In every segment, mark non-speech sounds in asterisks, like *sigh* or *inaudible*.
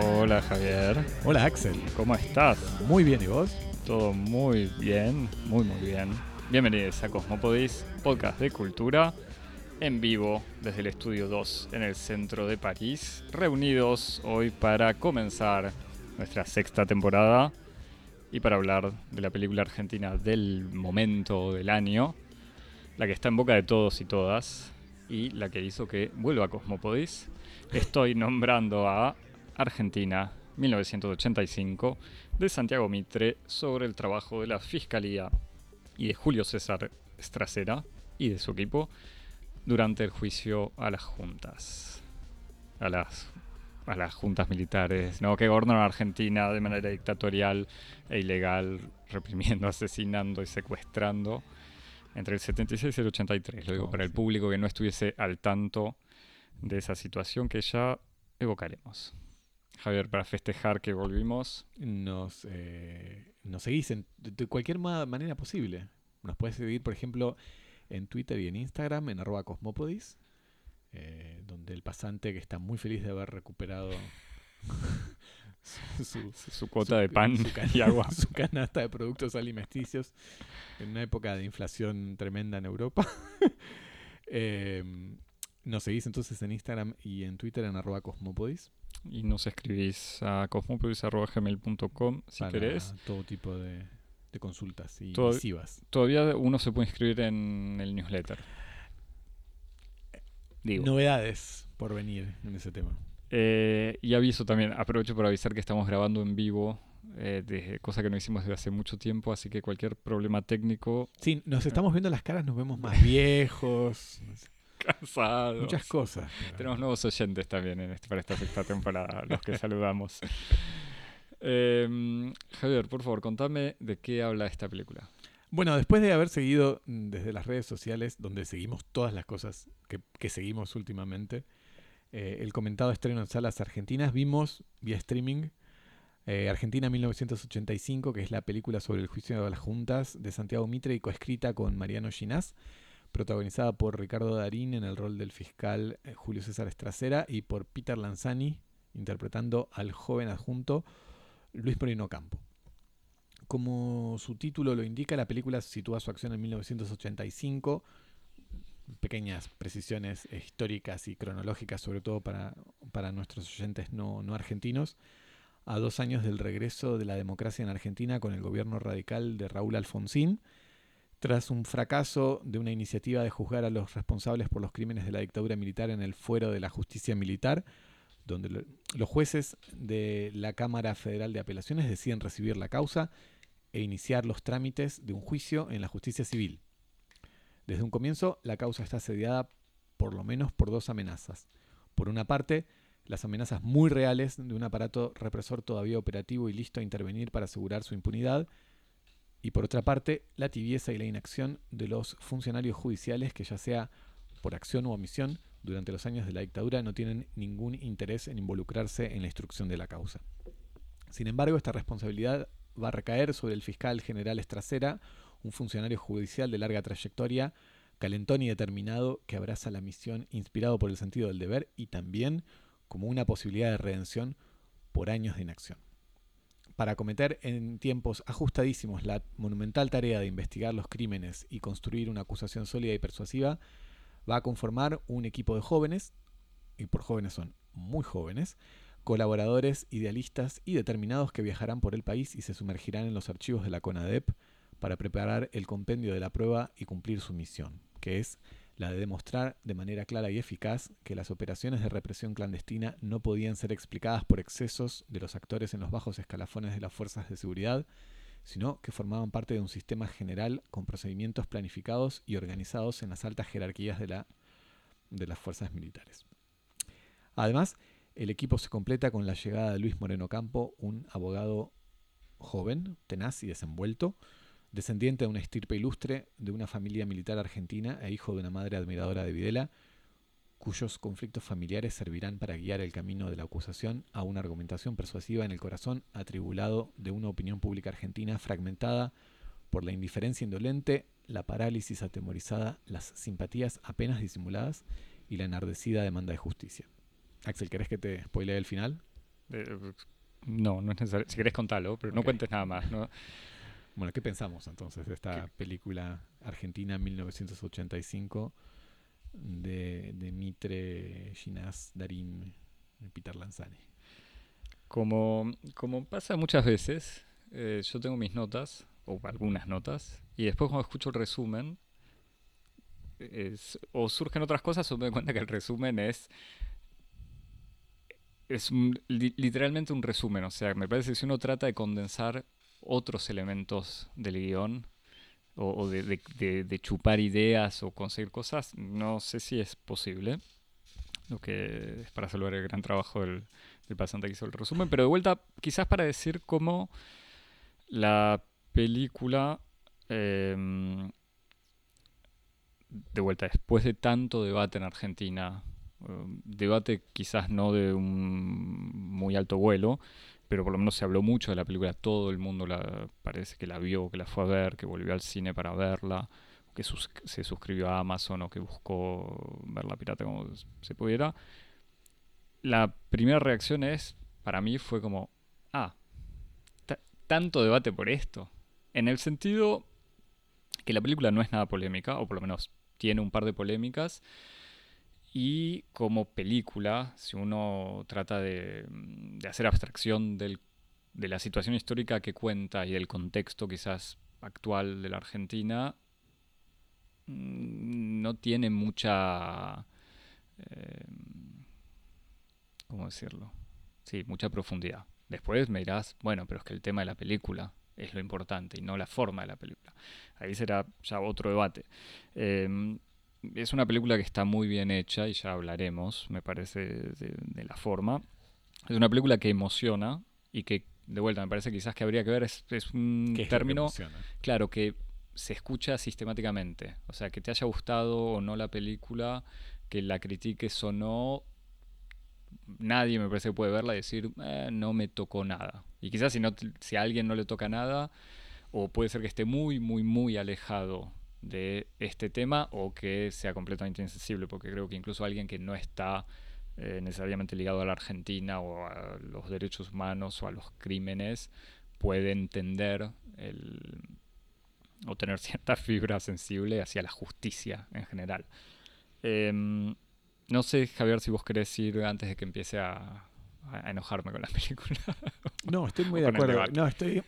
Hola Javier, Hola Axel, ¿cómo estás? muy bien, ¿y vos? Todo muy bien, muy muy bien. Bienvenidos a Cosmopodis, podcast de cultura, en vivo desde el estudio 2 en el centro de París, reunidos hoy para comenzar nuestra sexta temporada y para hablar de la película argentina del momento del año, la que está en boca de todos y todas y la que hizo que vuelva a Cosmopodis. Estoy nombrando a Argentina 1985 de Santiago Mitre sobre el trabajo de la Fiscalía y de Julio César Estracera y de su equipo durante el juicio a las juntas. A las, a las juntas militares, ¿no? Que gobernaron a Argentina de manera dictatorial e ilegal, reprimiendo, *laughs* asesinando y secuestrando entre el 76 y el 83. Lo digo Oh, para el público que no estuviese al tanto de esa situación que ya evocaremos. Javier, para festejar que volvimos, Nos, eh, nos seguís en- de, cualquier ma- manera posible. Nos puedes seguir, por ejemplo, en Twitter y en Instagram, en arroba cosmopodis, eh, donde el pasante que está muy feliz de haber recuperado *laughs* su, su- su cuota de pan su y agua. *laughs* su canasta de productos alimenticios en una época de inflación tremenda en Europa. *laughs* Eh, nos seguís entonces en Instagram y en Twitter en arroba cosmopodis. Y nos escribís a cosmopodis.gmail.com si para querés. todo tipo de, de consultas y misivas. Todavía uno se puede inscribir en el newsletter. Digo. Novedades por venir en ese tema. Eh, y aviso también, aprovecho para avisar que estamos grabando en vivo, eh, desde- cosa que no hicimos desde hace mucho tiempo, así que cualquier problema técnico, Sí, nos estamos viendo las caras, nos vemos más *laughs* viejos, cansados. muchas cosas. Tenemos nuevos oyentes también en este, para esta sexta temporada, los que *laughs* saludamos. Em, Javier, por favor, contame de qué habla esta película. Bueno, después de haber seguido mm, desde las redes sociales, donde seguimos todas las cosas que, que seguimos últimamente, eh, el comentado estreno en salas argentinas, vimos vía streaming eh, Argentina 1985, que es la película sobre el juicio de las juntas de Santiago Mitre y coescrita con Mariano Ginás, protagonizada por Ricardo Darín en el rol del fiscal eh, Julio César Estracera y por Peter Lanzani interpretando al joven adjunto Luis Moreno Campo. Como su título lo indica, la película sitúa su acción en 1985. Pequeñas precisiones históricas y cronológicas, sobre todo para, para nuestros oyentes no argentinos, a dos años del regreso de la democracia en Argentina con el gobierno radical de Raúl Alfonsín, tras un fracaso de una iniciativa de juzgar a los responsables por los crímenes de la dictadura militar en el fuero de la justicia militar, donde lo- los jueces de la Cámara Federal de Apelaciones deciden recibir la causa e iniciar los trámites de un juicio en la justicia civil. Desde un comienzo, la causa está asediada por lo menos por dos amenazas. Por una parte, las amenazas muy reales de un aparato represor todavía operativo y listo a intervenir para asegurar su impunidad. Y por otra parte, la tibieza y la inacción de los funcionarios judiciales que ya sea por acción u omisión durante los años de la dictadura no tienen ningún interés en involucrarse en la instrucción de la causa. Sin embargo, esta responsabilidad va a recaer sobre el fiscal general Estracera, un funcionario judicial de larga trayectoria, calentón y determinado que abraza la misión inspirado por el sentido del deber y también como una posibilidad de redención por años de inacción. Para acometer en tiempos ajustadísimos la monumental tarea de investigar los crímenes y construir una acusación sólida y persuasiva, va a conformar un equipo de jóvenes, y por jóvenes son muy jóvenes, colaboradores, idealistas y determinados que viajarán por el país y se sumergirán en los archivos de la CONADEP para preparar el compendio de la prueba y cumplir su misión, que es la de demostrar de manera clara y eficaz que las operaciones de represión clandestina no podían ser explicadas por excesos de los actores en los bajos escalafones de las fuerzas de seguridad, sino que formaban parte de un sistema general con procedimientos planificados y organizados en las altas jerarquías de, la, de las fuerzas militares. Además, el equipo se completa con la llegada de Luis Moreno Campo, un abogado joven, tenaz y desenvuelto, descendiente de una estirpe ilustre de una familia militar argentina e hijo de una madre admiradora de Videla, cuyos conflictos familiares servirán para guiar el camino de la acusación a una argumentación persuasiva en el corazón atribulado de una opinión pública argentina fragmentada por la indiferencia indolente, la parálisis atemorizada, las simpatías apenas disimuladas y la enardecida demanda de justicia. Axel, ¿querés que te spoilee el final? Eh, no, no es necesario. Si querés contarlo, pero no cuentes nada más. ¿no? Bueno, ¿qué pensamos entonces de esta película argentina 1985 de, de Mitre, Ginás, Darín y Peter Lanzani? Como, como pasa muchas veces, eh, yo tengo mis notas, o algunas notas, y después cuando escucho el resumen, es- o surgen otras cosas o me doy cuenta que el resumen es es un- li- literalmente un resumen. O sea, me parece que si uno trata de condensar otros elementos del guion o, de, chupar ideas o conseguir cosas, no sé si es posible. Lo que es para salvar el gran trabajo del, pasante que hizo el resumen. Pero de vuelta, quizás para decir cómo la película, em, de vuelta, después de tanto debate en Argentina, um, debate quizás no de un muy alto vuelo, pero por lo menos se habló mucho de la película, todo el mundo la, parece que la vio, que la fue a ver, que volvió al cine para verla, que se suscribió a Amazon o que buscó verla pirata como se pudiera. La primera reacción es, para mí fue como, ah, ta- tanto debate por esto. En el sentido que la película no es nada polémica, o por lo menos tiene un par de polémicas, y como película, si uno trata de, mm, de hacer abstracción del- de la situación histórica que cuenta y del contexto quizás actual de la Argentina, mm, no tiene mucha... eh, ¿Cómo decirlo? Sí, mucha profundidad. Después me dirás, bueno, pero es que el tema de la película es lo importante y no la forma de la película. Ahí será ya otro debate. Eh, es una película que está muy bien hecha y ya hablaremos, me parece, de, de la forma. Es una película que emociona y que, de vuelta, me parece quizás que habría que ver, es, es un ¿Qué es lo que término, claro, que se escucha sistemáticamente. O sea, que te haya gustado o no la película, que la critiques o no, nadie me parece que puede verla y decir, "Eh, no me tocó nada. Y quizás si, no, si a alguien no le toca nada, o puede ser que esté muy, muy, muy alejado de este tema o que sea completamente insensible, porque creo que incluso alguien que no está eh, necesariamente ligado a la Argentina o a los derechos humanos o a los crímenes puede entender el, o tener cierta *laughs* fibra sensible hacia la justicia en general. Em, no sé, Javier, si vos querés ir antes de que empiece a, a enojarme con la *laughs* película. No, estoy muy de acuerdo. No, estoy,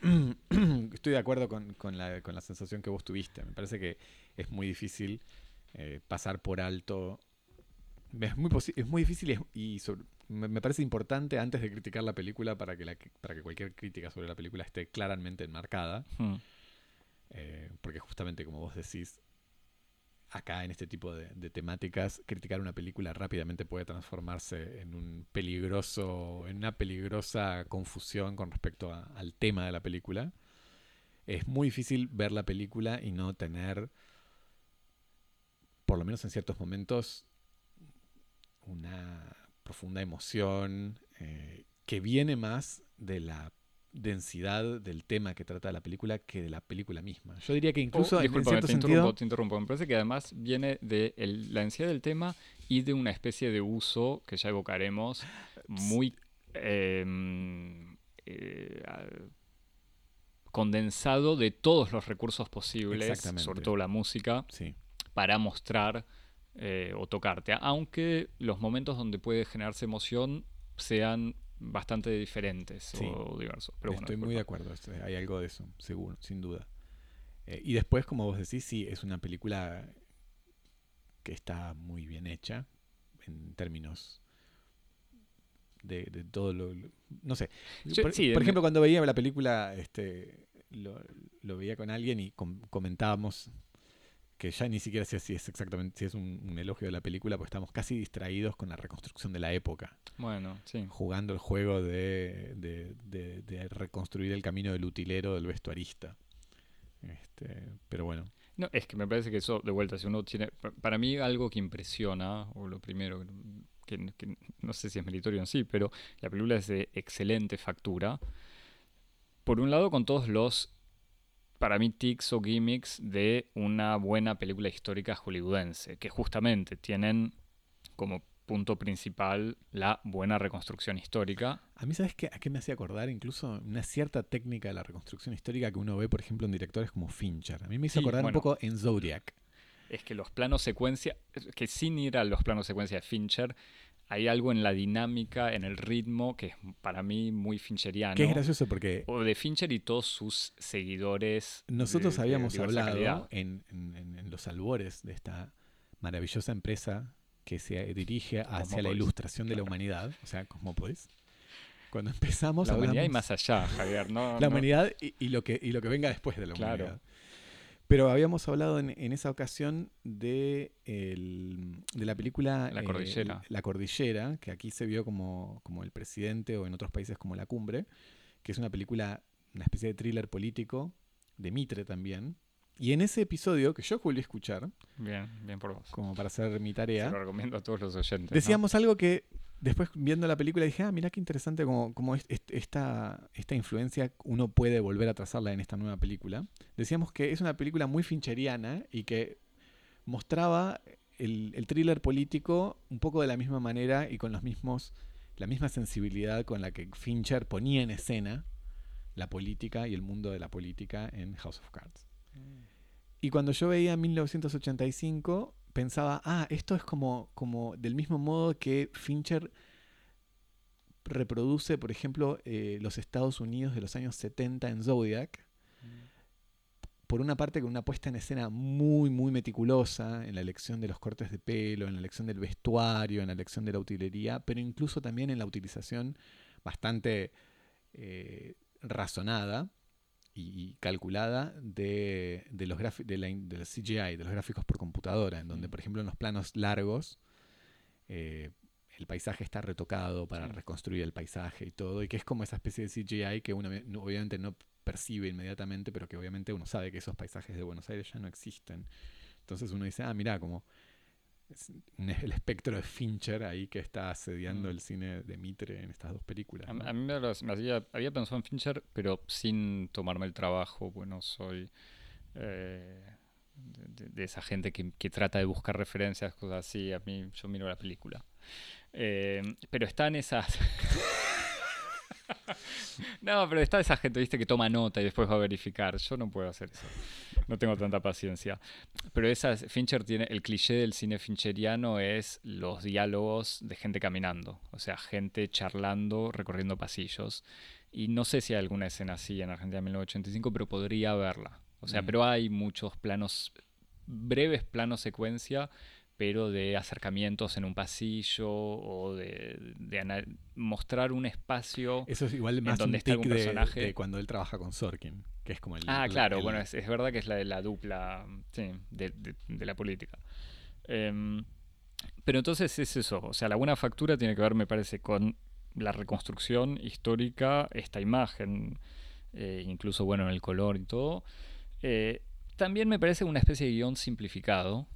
*clears throat* estoy de acuerdo con, con la, con la sensación que vos tuviste. Me parece que es muy difícil eh, pasar por alto. Es muy, es muy difícil y, es- y sobre- me, me parece importante antes de criticar la película para que, la, para que cualquier crítica sobre la película esté claramente enmarcada. Hmm. eh, porque justamente como vos decís, acá en este tipo de, temáticas, criticar una película rápidamente puede transformarse en un peligroso, en una peligrosa confusión con respecto al tema de la película. Es muy difícil ver la película y no tener, por lo menos en ciertos momentos, una profunda emoción eh, que viene más de la densidad del tema que trata la película que de la película misma. Yo diría que incluso Oh, en cierto te sentido... interrumpo, te interrumpo. Me parece que además viene de el- la ansiedad del tema y de una especie de uso que ya evocaremos muy em, eh, condensado de todos los recursos posibles, sobre todo la música, Sí, para mostrar eh, o tocarte. Aunque los momentos donde puede generarse emoción sean bastante diferentes Sí. o diversos. Pero bueno, estoy muy de acuerdo. Hay algo de eso, seguro, sin duda. Eh, y después, como vos decís, sí, es una película que está muy bien hecha en términos de, de todo lo, lo- No sé. Yo- por, sí, por en- ejemplo, cuando veía la película, este, lo, lo veía con alguien y com- comentábamos que ya ni siquiera sé si es exactamente si es un, un elogio de la película, porque estamos casi distraídos con la reconstrucción de la época Bueno, sí. jugando el juego de, de- de- de reconstruir el camino del utilero del vestuarista. Este, pero bueno, No, es que me parece que eso, de vuelta, si uno tiene. pa- Para mí, algo que impresiona, o lo primero, que, que no sé si es meritorio en sí, pero la película es de excelente factura. Por un lado, con todos los, para mí, tics o gimmicks de una buena película histórica hollywoodense, que justamente tienen como punto principal la buena reconstrucción histórica. A mí, ¿sabes qué? a qué me hacía acordar? Incluso una cierta técnica de la reconstrucción histórica que uno ve, por ejemplo, en directores como Fincher. A mí me hizo Sí, acordar bueno. un poco en Zodiac. Es que los planos secuencia, que sin ir a los planos secuencia de Fincher, hay algo en la dinámica, en el ritmo, que es para mí muy fincheriano. Que es gracioso porque O de Fincher y todos sus seguidores. nosotros de- habíamos hablado en, en- en- en los albores de esta maravillosa empresa que se dirige hacia la ilustración de la humanidad, o sea, Cosmópolis. Cuando empezamos La humanidad y más allá, Javier. No, la no- humanidad y, y lo que, y lo que venga después de la Claro. humanidad. Pero habíamos hablado en, en esa ocasión de, el- de la película La eh, Cordillera. La Cordillera, que aquí se vio como, como El Presidente o en otros países como La Cumbre, que es una película, una especie de thriller político, de Mitre también. Y en ese episodio, que yo volví a escuchar, Bien, bien por vos. como para hacer mi Se tarea, lo recomiendo a todos los oyentes. ¿no? Decíamos algo que después viendo la película dije, ah, mira qué interesante como, como es- est- esta, esta influencia uno puede volver a trazarla en esta nueva película. Decíamos que es una película muy fincheriana y que mostraba el, el thriller político un poco de la misma manera y con los mismos, la misma sensibilidad con la que Fincher ponía en escena la política y el mundo de la política en House of Cards. Y cuando yo veía 1985, pensaba, ah, esto es como, como del mismo modo que Fincher reproduce, por ejemplo, eh, los Estados Unidos de los años 70 en Zodiac. Por una parte, con una puesta en escena muy, muy meticulosa en la elección de los cortes de pelo, en la elección del vestuario, en la elección de la utilería, pero incluso también en la utilización bastante eh, razonada y, calculada de, de los de la del CGI, de los gráficos por computadora, en donde, Mm. por ejemplo, en los planos largos, eh, el paisaje está retocado para Sí. reconstruir el paisaje y todo, y que es como esa especie de CGI que uno obviamente no percibe inmediatamente, pero que obviamente uno sabe que esos paisajes de Buenos Aires ya no existen. Entonces uno dice, ah, mira, como es el espectro de Fincher ahí que está asediando Mm. el cine de Mitre en estas dos películas. A, ¿no? a mí me, los- me hacía- había pensado en Fincher, pero sin tomarme el trabajo, bueno, soy eh, de esa gente que, que trata de buscar referencias, cosas así, a mí yo miro la película. Eh, pero están esas... *laughs* no, pero está esa gente, viste, que toma nota y después va a verificar. Yo no puedo hacer eso. No tengo tanta paciencia. Pero esas, Fincher tiene, el cliché del cine fincheriano es los diálogos de gente caminando, o sea, gente charlando, recorriendo pasillos. Y no sé si hay alguna escena así en Argentina en 1985, pero podría haberla. O sea, Mm. pero hay muchos planos, breves planos secuencia, pero de acercamientos en un pasillo o de, de mostrar un espacio. Eso es igual más donde un está tic algún de, personaje. de cuando él trabaja con Sorkin, que es como el... Ah, claro, el- bueno, es, es verdad que es la de la dupla sí, de, de- de la política. Em, pero entonces es eso, o sea, la buena factura tiene que ver, me parece, con la reconstrucción histórica, esta imagen, eh, incluso, bueno, en el color y todo. Eh, también me parece una especie de guion simplificado,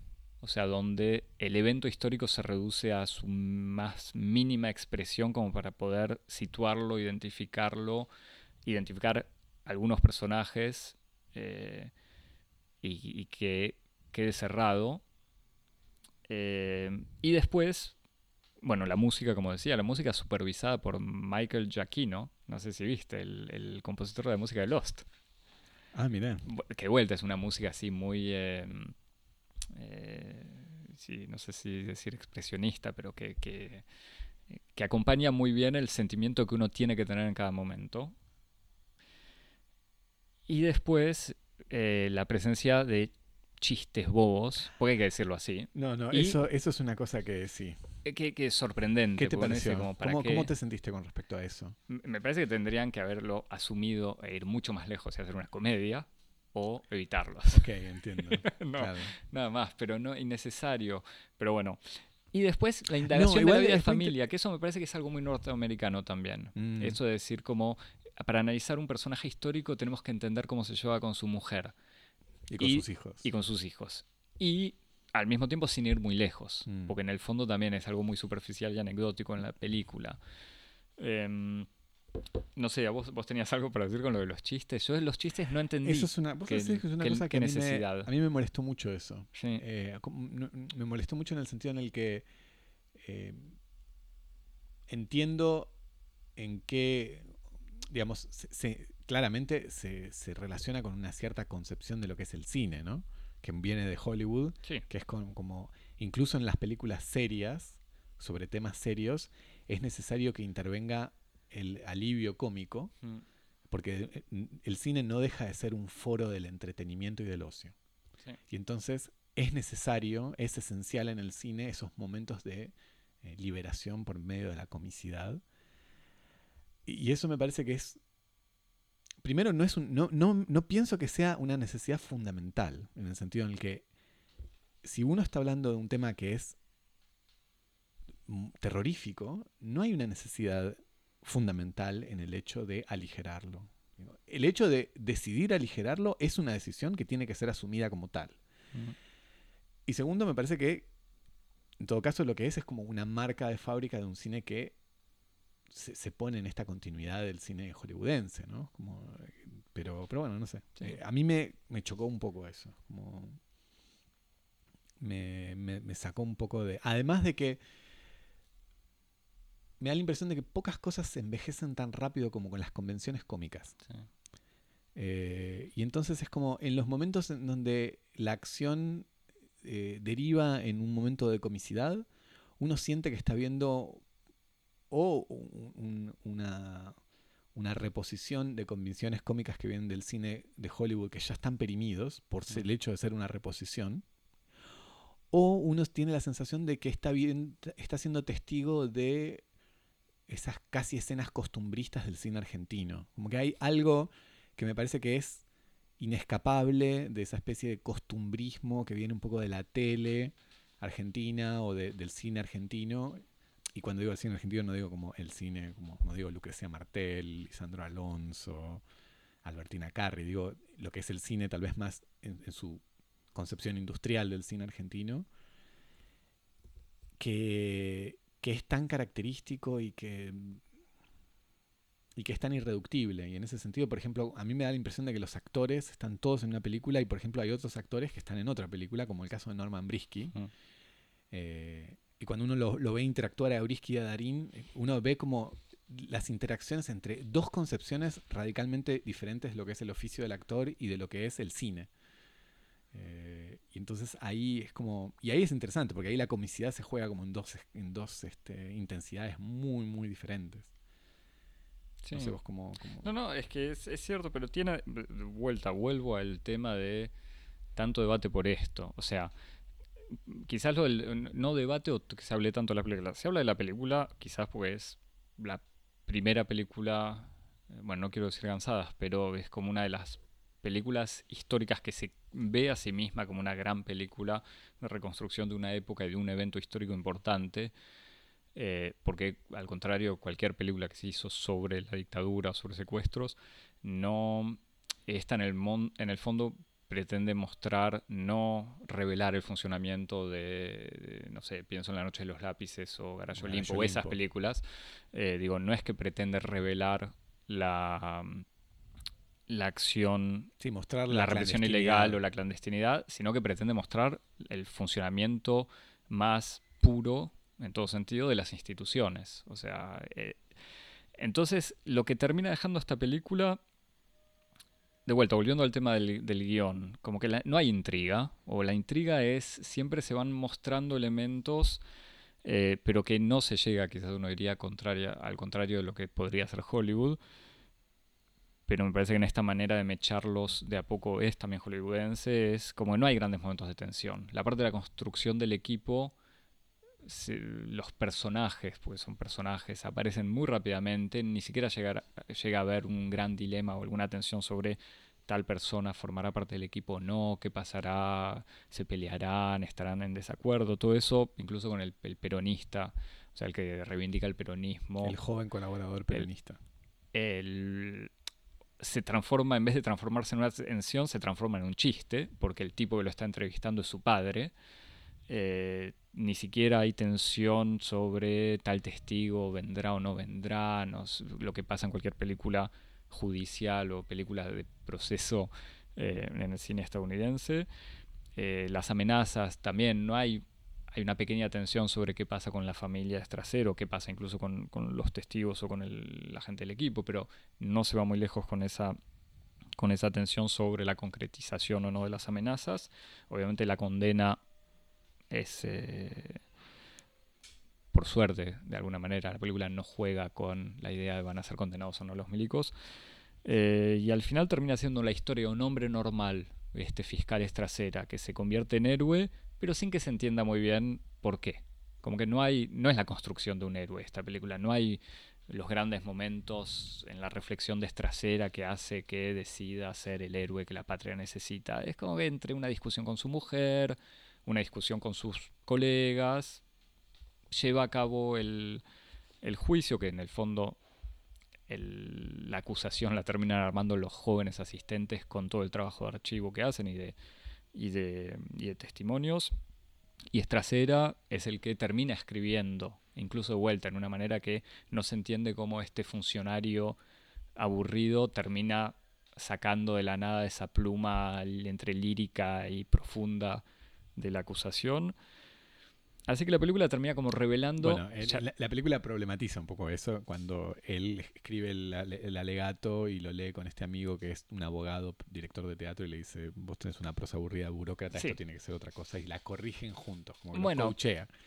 o sea, donde el evento histórico se reduce a su más mínima expresión como para poder situarlo, identificarlo, identificar algunos personajes eh, y, y que quede cerrado. Eh, y después, bueno, la música, como decía, la música supervisada por Michael Giacchino, no sé si viste, el, el compositor de música de Lost. Ah, mira. Que vuelta es una música así muy, eh, eh, sí, no sé si decir expresionista, pero que, que, que acompaña muy bien el sentimiento que uno tiene que tener en cada momento. Y después eh, la presencia de chistes bobos, porque hay que decirlo así, No, no, Y- eso, eso es una cosa que sí. eh, que, que es sorprendente. ¿Qué te pareció? como, ¿para ¿Cómo, qué? cómo te sentiste con respecto a eso? Me parece que tendrían que haberlo asumido e ir mucho más lejos y hacer una comedia o evitarlos. Ok, entiendo. *laughs* no, Claro. nada más, pero no innecesario. Pero bueno. Y después la indagación de igual la vida de familia, que eso me parece que es algo muy norteamericano también. Mm. Eso de decir como, para analizar un personaje histórico tenemos que entender cómo se lleva con su mujer Y con y- sus hijos. y con sus hijos. Y al mismo tiempo sin ir muy lejos, Mm. porque en el fondo también es algo muy superficial y anecdótico en la película. Em, no sé, ¿a vos, vos tenías algo para decir con lo de los chistes. Yo los chistes no entendí. Eso es una, vos que- que es una que- cosa que, a, mí me, necesidad. a mí me molestó mucho eso. Sí. Eh, me molestó mucho en el sentido en el que eh, entiendo en qué, digamos, claramente se, relaciona con una cierta concepción de lo que es el cine, ¿no? Que viene de Hollywood, que es como, incluso en las películas serias, sobre temas serios, es necesario que intervenga el alivio cómico, mm. porque eh, el cine no deja de ser un foro del entretenimiento y del ocio. Y entonces es necesario, es esencial en el cine esos momentos de eh, liberación por medio de la comicidad. Y, eso me parece que es... Primero, no, es un, no, no, no pienso que sea una necesidad fundamental, en el sentido en el que si uno está hablando de un tema que es terrorífico, no hay una necesidad fundamental en el hecho de aligerarlo. El hecho de decidir aligerarlo es una decisión que tiene que ser asumida como tal. Y segundo, me parece que, en todo caso, lo que es es como una marca de fábrica de un cine que se, pone en esta continuidad del cine hollywoodense, ¿no? Como, pero, pero bueno, no sé. Eh, a mí me, chocó un poco eso. Como me, me, sacó un poco de... Además de que me da la impresión de que pocas cosas se envejecen tan rápido como con las convenciones cómicas. Eh, y entonces es como en los momentos en donde la acción eh, deriva en un momento de comicidad, uno siente que está viendo o una, una, reposición de convenciones cómicas que vienen del cine de Hollywood que ya están perimidos por el hecho de ser una reposición, o uno tiene la sensación de que está, bien, está siendo testigo de esas casi escenas costumbristas del cine argentino. Como que hay algo que me parece que es inescapable de esa especie de costumbrismo que viene un poco de la tele argentina o del cine argentino. Y cuando digo el cine argentino no digo como el cine, como no digo Lucrecia Martel, Lisandro Alonso, Albertina Carri, digo lo que es el cine tal vez más en, su concepción industrial del cine argentino, que, que es tan característico y que y que es tan irreductible. Y en ese sentido, por ejemplo, a mí me da la impresión de que los actores están todos en una película y, por ejemplo, hay otros actores que están en otra película, como el caso de Norman Brisky. Eh, y cuando uno lo, ve interactuar a Brisky y a Darín, eh, uno ve como las interacciones entre dos concepciones radicalmente diferentes de lo que es el oficio del actor y de lo que es el cine. Eh, y entonces ahí es como. Y ahí es interesante, porque ahí la comicidad se juega como en dos, en dos este, intensidades muy, muy diferentes. No, No, es que es, cierto, pero tiene vuelta, vuelvo al tema de tanto debate por esto. O sea, quizás lo del, no debate o que se hable tanto de la película. Se habla de la película, quizás porque es la primera película, eh, bueno, no quiero decir cansadas, pero es como una de las películas históricas que se ve a sí misma como una gran película de reconstrucción de una época y de un evento histórico importante. Eh, porque al contrario, cualquier película que se hizo sobre la dictadura o sobre secuestros, no está en el, en el fondo pretende mostrar, no revelar el funcionamiento de, no sé, pienso en La Noche de los Lápices o Garayo Olimpo o esas películas. Eh, digo, no es que pretende revelar la, la acción, sí, mostrar la, la represión ilegal o la clandestinidad, sino que pretende mostrar el funcionamiento más puro en todo sentido, de las instituciones. O sea, eh, entonces lo que termina dejando esta película, de vuelta, volviendo al tema del, guion, como que no hay intriga, o la intriga es, siempre se van mostrando elementos, eh, pero que no se llega, quizás uno diría, contraria, al contrario de lo que podría ser Hollywood. Pero me parece que en esta manera de mecharlos de a poco es también hollywoodense, es como que no hay grandes momentos de tensión. La parte de la construcción del equipo los personajes, porque son personajes, aparecen muy rápidamente, ni siquiera llegar, llega a haber un gran dilema o alguna tensión sobre tal persona formará parte del equipo o no, qué pasará, se pelearán, estarán en desacuerdo, todo eso, incluso con el, peronista, o sea, el que reivindica el peronismo. El joven colaborador peronista. Se transforma, en vez de transformarse en una tensión, se transforma en un chiste, porque el tipo que lo está entrevistando es su padre. Eh, ni siquiera hay tensión sobre tal testigo vendrá o no vendrá, lo que pasa en cualquier película judicial o película de proceso eh, en el cine estadounidense. Eh, las amenazas también, no hay hay una pequeña tensión sobre qué pasa con la familia de qué pasa incluso con, los testigos o con la gente del equipo, pero no se va muy lejos con esa con esa tensión sobre la concretización o no de las amenazas. Obviamente la condena es, eh, por suerte, de alguna manera, la película no juega con la idea de van a ser condenados o no los milicos. Eh, y al final termina siendo la historia de un hombre normal, este fiscal estrasera, que se convierte en héroe, pero sin que se entienda muy bien por qué. Como que no hay, no es la construcción de un héroe esta película, no hay los grandes momentos en la reflexión de que hace que decida ser el héroe que la patria necesita. Es como que entre una discusión con su mujer, una discusión con sus colegas, lleva a cabo el, juicio que en el fondo la acusación la terminan armando los jóvenes asistentes con todo el trabajo de archivo que hacen y de, y de, testimonios. Y Estrasera es el que termina escribiendo incluso de vuelta, en una manera que no se entiende cómo este funcionario aburrido termina sacando de la nada esa pluma entre lírica y profunda de la acusación. Así que la película termina como revelando... Bueno, la, película problematiza un poco eso cuando él escribe el, alegato y lo lee con este amigo que es un abogado, director de teatro, y le dice, vos tenés una prosa aburrida, burócrata, esto tiene que ser otra cosa, y la corrigen juntos, como que bueno,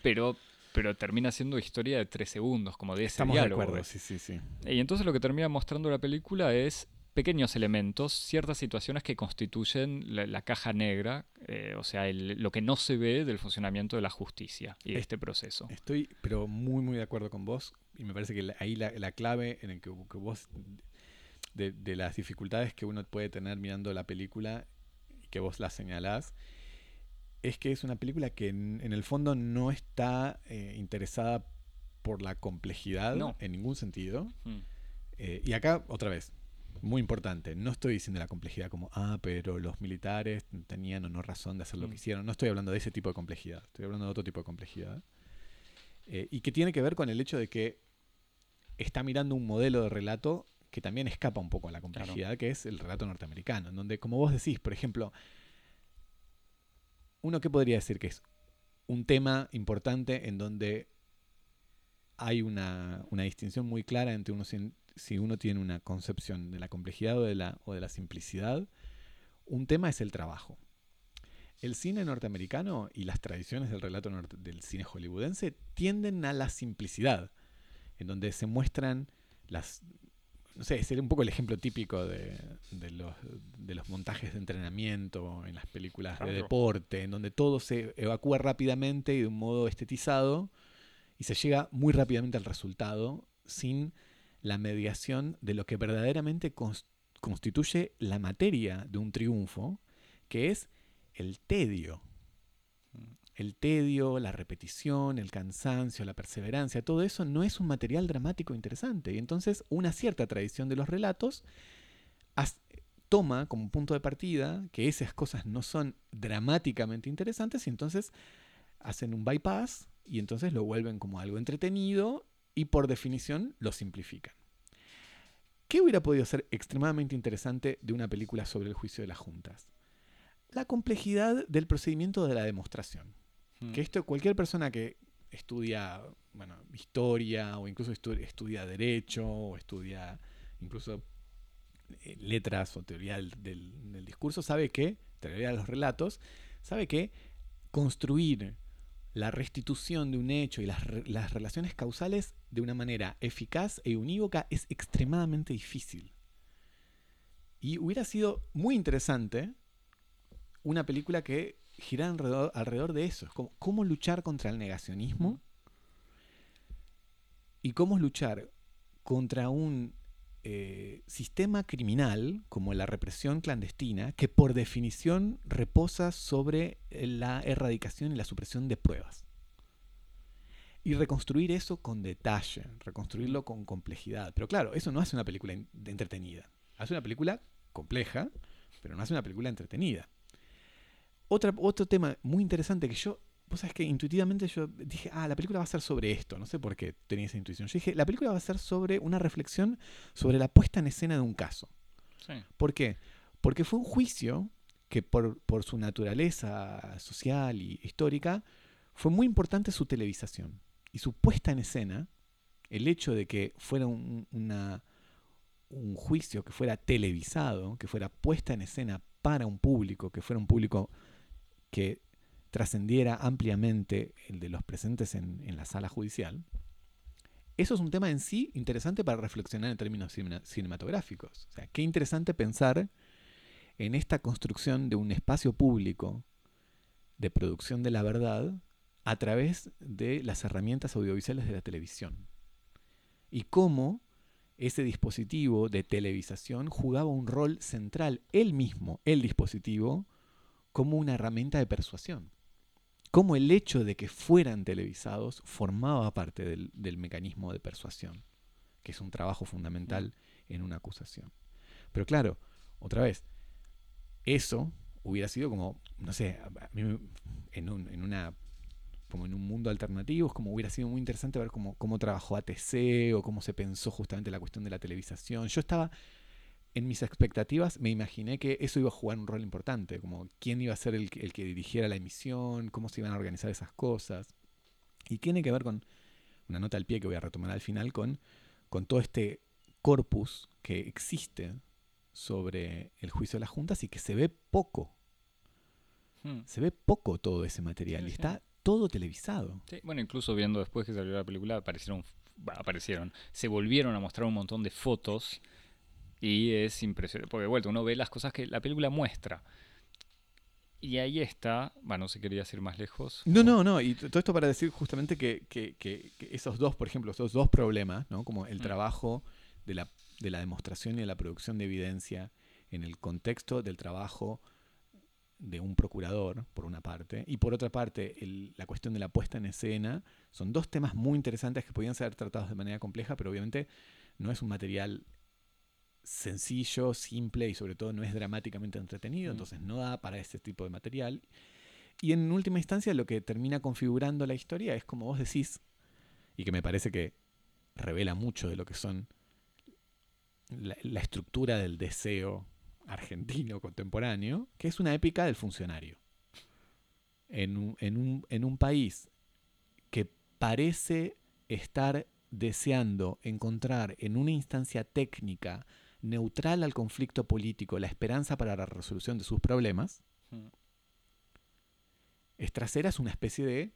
Pero pero termina siendo historia de tres segundos, como de ese Estamos de acuerdo, sí, sí, sí. Y entonces lo que termina mostrando la película es pequeños elementos, ciertas situaciones que constituyen la, caja negra, eh, o sea, lo que no se ve del funcionamiento de la justicia y de este proceso. Estoy, pero muy, muy de acuerdo con vos, y me parece que ahí la, clave en el que, vos, de, de, las dificultades que uno puede tener mirando la película, y que vos las señalás, es que es una película que en, el fondo no está eh, interesada por la complejidad en ningún sentido. Mm. Eh, y acá, otra vez, muy importante, no estoy diciendo la complejidad como, ah, pero los militares tenían o no razón de hacer lo que mm. hicieron. No estoy hablando de ese tipo de complejidad, estoy hablando de otro tipo de complejidad. Eh, y que tiene que ver con el hecho de que está mirando un modelo de relato que también escapa un poco a la complejidad, que es el relato norteamericano, en donde, como vos decís, por ejemplo, uno que podría decir que es un tema importante en donde hay una, distinción muy clara entre uno si, uno tiene una concepción de la complejidad o de la, o de la simplicidad. Un tema es el trabajo. El cine norteamericano y las tradiciones del relato del cine hollywoodense tienden a la simplicidad, en donde se muestran las no sé, sería un poco el ejemplo típico de, los, montajes de entrenamiento en las películas de deporte, en donde todo se evacúa rápidamente y de un modo estetizado y se llega muy rápidamente al resultado sin la mediación de lo que verdaderamente constituye la materia de un triunfo, que es el tedio el tedio, la repetición, el cansancio, la perseverancia, todo eso no es un material dramático interesante. Y entonces una cierta tradición de los relatos toma como punto de partida que esas cosas no son dramáticamente interesantes y entonces hacen un bypass y entonces lo vuelven como algo entretenido y por definición lo simplifican. ¿Qué hubiera podido ser extremadamente interesante de una película sobre el juicio de las juntas? La complejidad del procedimiento de la demostración. Que mm. esto, cualquier persona que estudia bueno, historia o incluso estudia, derecho o estudia incluso eh, letras o teoría del, discurso, sabe que, teoría de los relatos, sabe que construir la restitución de un hecho y las, las, relaciones causales de una manera eficaz e unívoca es extremadamente difícil. Y hubiera sido muy interesante una película que girar alrededor, de eso. Es como, cómo luchar contra el negacionismo y cómo luchar contra un eh, sistema criminal como la represión clandestina que por definición reposa sobre la erradicación y la supresión de pruebas. Y reconstruir eso con detalle, reconstruirlo con complejidad. Pero claro, eso no hace una película entretenida. Hace una película compleja, pero no hace una película entretenida otro tema muy interesante que yo, vos sabés que intuitivamente yo dije, ah, la película va a ser sobre esto, no sé por qué tenía esa intuición. Yo dije, la película va a ser sobre una reflexión sobre la puesta en escena de un caso. ¿Por qué? Porque fue un juicio que por, su naturaleza social y histórica fue muy importante su televisación y su puesta en escena, el hecho de que fuera un, una, un juicio que fuera televisado, que fuera puesta en escena para un público, que fuera un público que trascendiera ampliamente el de los presentes en, la sala judicial, eso es un tema en sí interesante para reflexionar en términos cinematográficos. O sea, qué interesante pensar en esta construcción de un espacio público de producción de la verdad a través de las herramientas audiovisuales de la televisión. Y cómo ese dispositivo de televisación jugaba un rol central, él mismo, el dispositivo, como una herramienta de persuasión. Cómo el hecho de que fueran televisados formaba parte del, mecanismo de persuasión, que es un trabajo fundamental en una acusación. Pero claro, otra vez, eso hubiera sido como, no sé, en, un, en una como en un mundo alternativo, es como hubiera sido muy interesante ver cómo, cómo trabajó ATC o cómo se pensó justamente la cuestión de la televisación. Yo estaba en mis expectativas, me imaginé que eso iba a jugar un rol importante, como quién iba a ser el, el que dirigiera la emisión, cómo se iban a organizar esas cosas. Y tiene que ver con una nota al pie que voy a retomar al final, con, con todo este corpus que existe sobre el juicio de las juntas y que se ve poco. Hmm. Se ve poco todo ese material y está todo televisado. bueno, incluso viendo después que salió la película, aparecieron, aparecieron, se volvieron a mostrar un montón de fotos y es impresionante. Porque de vuelta, uno ve las cosas que la película muestra. Y ahí está, bueno, no sé, querías ir más lejos. No, no, no, y todo esto para decir justamente que, que, que, esos dos, por ejemplo, esos dos problemas, ¿no? Como el mm. trabajo de la, de la demostración y de la producción de evidencia en el contexto del trabajo de un procurador, por una parte, y por otra parte, la cuestión de la puesta en escena, son dos temas muy interesantes que podían ser tratados de manera compleja, pero obviamente no es un material sencillo, simple y sobre todo no es dramáticamente entretenido, mm. entonces no da para ese tipo de material. Y en última instancia lo que termina configurando la historia es como vos decís, y que me parece que revela mucho de lo que son la estructura del deseo argentino contemporáneo, que es una épica del funcionario. En un, en un, en un país que parece estar deseando encontrar en una instancia técnica neutral al conflicto político la esperanza para la resolución de sus problemas, hmm. Estracera es una especie de,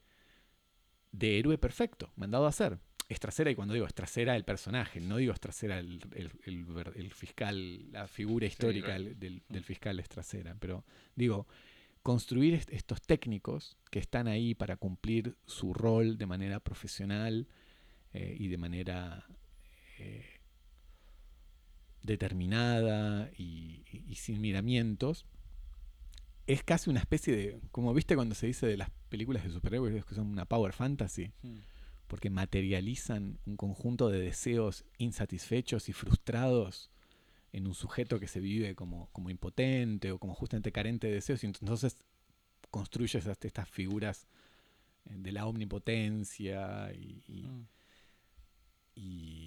de héroe perfecto, mandado a hacer. Estracera, y cuando digo Estracera, el personaje, no digo Estracera el, el, fiscal, la figura histórica del, mm. fiscal Estracera, pero digo, construir estos técnicos que están ahí para cumplir su rol de manera profesional eh, y de manera eh, determinada y, sin miramientos, es casi una especie de, como viste cuando se dice de las películas de superhéroes que son una power fantasy. Mm porque materializan un conjunto de deseos insatisfechos y frustrados en un sujeto que se vive como, como impotente o como justamente carente de deseos, y entonces construyes estas figuras eh, de la omnipotencia mm. y,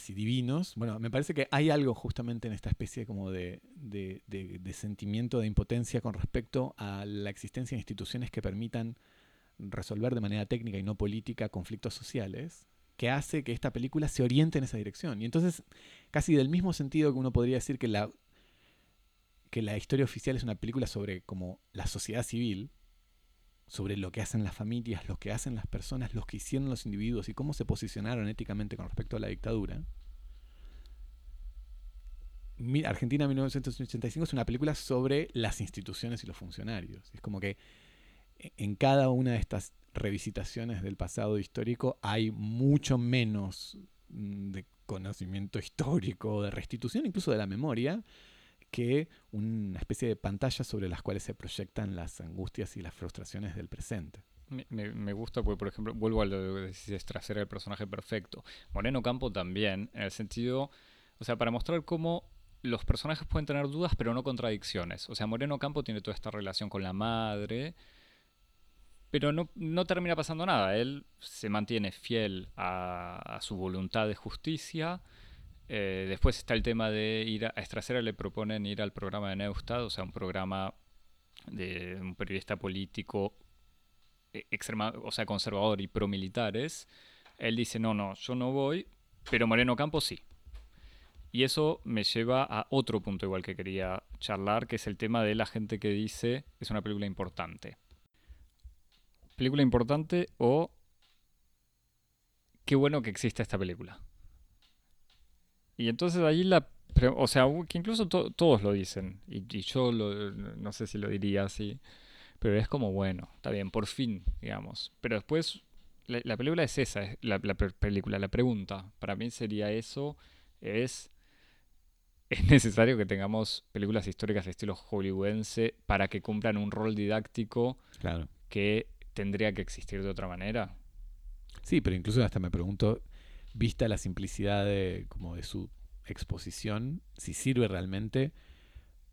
casi divinos. Bueno, me parece que hay algo justamente en esta especie como de, de sentimiento de impotencia con respecto a la existencia de instituciones que permitan resolver de manera técnica y no política conflictos sociales, que hace que esta película se oriente en esa dirección. Y entonces, casi del mismo sentido que uno podría decir que la, que la historia oficial es una película sobre como la sociedad civil, sobre lo que hacen las familias, lo que hacen las personas, lo que hicieron los individuos y cómo se posicionaron éticamente con respecto a la dictadura. Argentina 1985 es una película sobre las instituciones y los funcionarios. Es como que en cada una de estas revisitaciones del pasado histórico hay mucho menos mm, de conocimiento histórico, de restitución incluso de la memoria, que una especie de pantalla sobre las cuales se proyectan las angustias y las frustraciones del presente. Me, gusta porque, por ejemplo, vuelvo a lo que decís, el personaje perfecto. Moreno Campo también, en el sentido, o sea, para mostrar cómo los personajes pueden tener dudas, pero no contradicciones. O sea, Moreno Campo tiene toda esta relación con la madre, pero no, no, termina pasando nada. Él se mantiene fiel a, su voluntad de justicia. Eh, después está el tema de ir a, a le proponen ir al programa de Neustad, o sea, un programa de un periodista político eh, extrema, o sea, conservador y promilitares, él dice, no, no, yo no voy, pero Moreno Campos sí. Y eso me lleva a otro punto igual que quería charlar, que es el tema de la gente que dice es una película importante. Película importante o qué bueno que exista esta película. Y entonces ahí la... O sea, que incluso todos lo dicen, y, yo no sé si lo diría así, pero es como, bueno, está bien, por fin, digamos. Pero después, la, película es esa, es la, la película, la pregunta, para mí sería eso, es es necesario que tengamos películas históricas de estilo hollywoodense para que cumplan un rol didáctico claro. que tendría que existir de otra manera. Sí, pero incluso hasta me pregunto, vista la simplicidad de, como de su exposición, si sirve realmente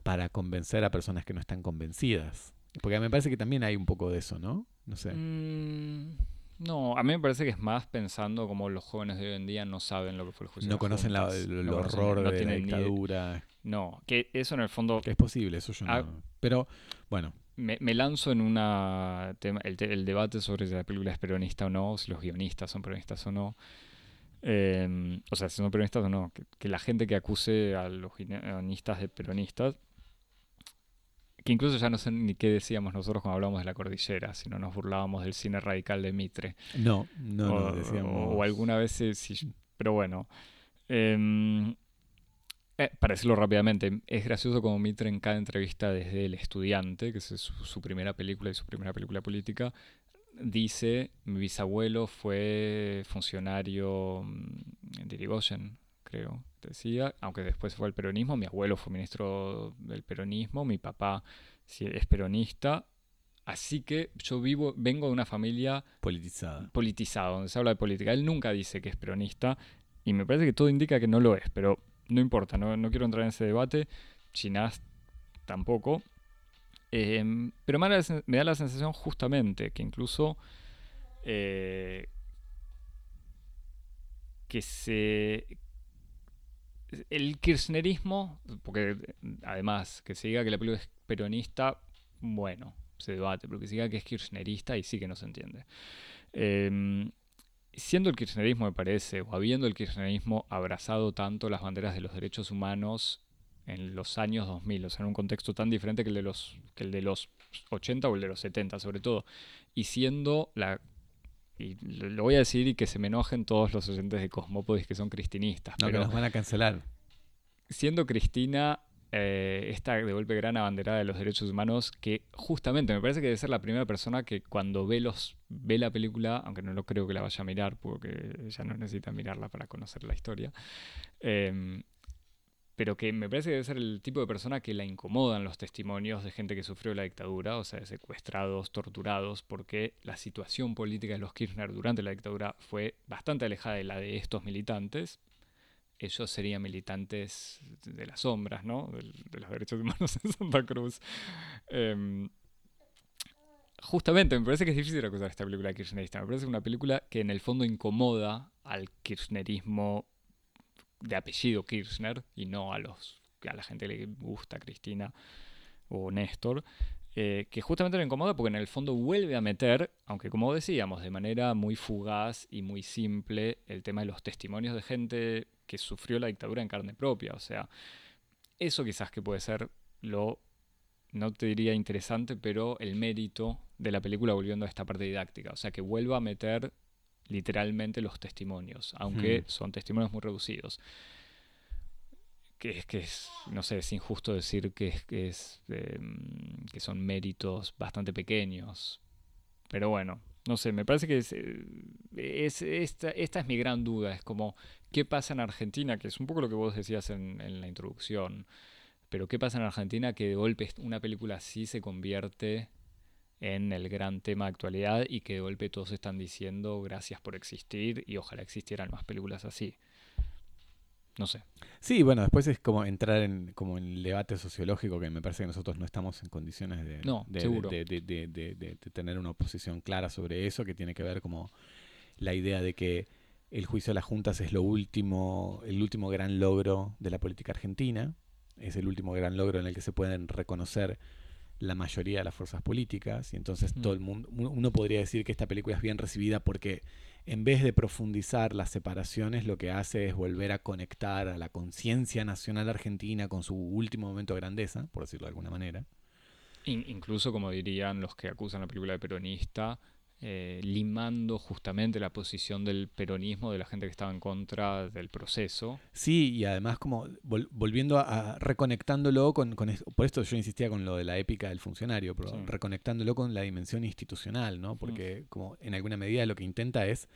para convencer a personas que no están convencidas. Porque me parece que también hay un poco de eso, ¿no? No sé. Mm, no, a mí me parece que es más pensando como los jóvenes de hoy en día no saben lo que fue el juicio. No conocen el, horror de la dictadura. No, que eso en el fondo... Que es posible, eso yo ah, no... Pero, bueno. Me, lanzo en una tema, el, debate sobre si la película es peronista o no, si los guionistas son peronistas o no. Em, o sea, si son peronistas o no. que la gente que acuse a los guionistas de peronistas que incluso ya no sé ni qué decíamos nosotros cuando hablábamos de la cordillera, si no nos burlábamos del cine radical de Mitre. No, no, o, no decíamos. O, alguna vez sí, pero bueno. Em, eh, para decirlo rápidamente, es gracioso como Mitre en cada entrevista desde El Estudiante, que es su, primera película y su primera película política, dice, mi bisabuelo fue funcionario mm, en Dirigoyen, creo, decía, aunque después fue el peronismo, mi abuelo fue ministro del peronismo, mi papá es peronista, así que yo vivo, vengo de una familia politizada, politizada, donde se habla de política. Él nunca dice que es peronista y me parece que todo indica que no lo es, pero no importa, no, quiero entrar en ese debate, Chinás tampoco. Em, pero me da, la, sensación justamente que incluso eh, que se el kirchnerismo, porque además que se diga que la película es peronista, bueno, se debate, pero que se diga que es kirchnerista y sí que no se entiende. Em, siendo el kirchnerismo, me parece, o habiendo el kirchnerismo abrazado tanto las banderas de los derechos humanos en los años 2000, o sea, en un contexto tan diferente que el de los, que el de los 80 o el de los 70 sobre todo, y siendo la y lo voy a decir y que se me enojen todos los oyentes de Cosmópodis que son cristinistas. No, pero que nos van a cancelar. Siendo Cristina eh, esta de golpe gran abanderada de los derechos humanos, que justamente me parece que debe ser la primera persona que cuando ve, los, ve la película, aunque no lo creo que la vaya a mirar, porque ella no necesita mirarla para conocer la historia, eh, pero que me parece que debe ser el tipo de persona que la incomodan los testimonios de gente que sufrió la dictadura, o sea, secuestrados, torturados, porque la situación política de los Kirchner durante la dictadura fue bastante alejada de la de estos militantes. Ellos serían militantes de las sombras, ¿no? De, los derechos humanos en Santa Cruz. Em, justamente, me parece que es difícil acusar esta película kirchnerista. Me parece una película que en el fondo incomoda al kirchnerismo de apellido Kirchner y no a los a la gente que le gusta Cristina o Néstor, eh, que justamente lo incomoda porque en el fondo vuelve a meter, aunque como decíamos, de manera muy fugaz y muy simple, el tema de los testimonios de gente que sufrió la dictadura en carne propia. O sea, eso quizás que puede ser lo, no te diría interesante, pero el mérito de la película volviendo a esta parte didáctica. O sea, que vuelva a meter literalmente los testimonios, aunque son testimonios muy reducidos. Que es que es, no sé, es injusto decir que es que es em, que son méritos bastante pequeños. Pero bueno, no sé, me parece que es, es esta, esta, es mi gran duda. Es como, ¿qué pasa en Argentina? Que es un poco lo que vos decías en, en la introducción. Pero ¿qué pasa en Argentina que de golpe una película así se convierte en el gran tema de actualidad y que de golpe todos están diciendo gracias por existir y ojalá existieran más películas así. No sé. Sí, bueno, después es como entrar en como en el debate sociológico que me parece que nosotros no estamos en condiciones de, de, tener una oposición clara sobre eso, que tiene que ver como la idea de que el juicio de las juntas es lo último, el último gran logro de la política argentina, es el último gran logro en el que se pueden reconocer la mayoría de las fuerzas políticas. Y entonces Mm. todo el mundo, uno podría decir que esta película es bien recibida porque en vez de profundizar las separaciones, lo que hace es volver a conectar a la conciencia nacional argentina con su último momento de grandeza, por decirlo de alguna manera. In- incluso, como dirían los que acusan la película de peronista, eh, limando justamente la posición del peronismo de la gente que estaba en contra del proceso. Sí, y además como vol- volviendo a, a- reconectándolo con, con es- por esto yo insistía con lo de la épica del funcionario, pero Sí. reconectándolo con la dimensión institucional, ¿no? Porque como en alguna medida lo que intenta es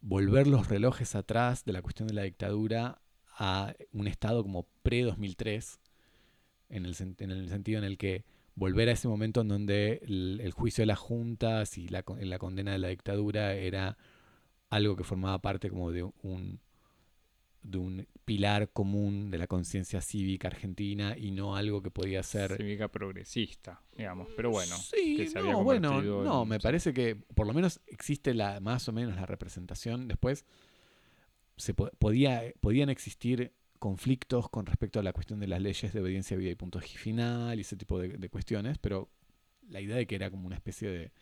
volver los relojes atrás de la cuestión de la dictadura a un estado como pre-2003, en el, sen- en el sentido en el que volver a ese momento en donde el, el juicio de las juntas y la, la condena de la dictadura era algo que formaba parte como de un, de un pilar común de la conciencia cívica argentina y no algo que podía ser... Cívica progresista, digamos. Pero bueno, Sí, que se había no, bueno, no, en- me parece que por lo menos existe la más o menos la representación. Después se po- podía, podían existir conflictos con respecto a la cuestión de las leyes de obediencia, vida y punto final y ese tipo de, de cuestiones, pero la idea de que era como una especie de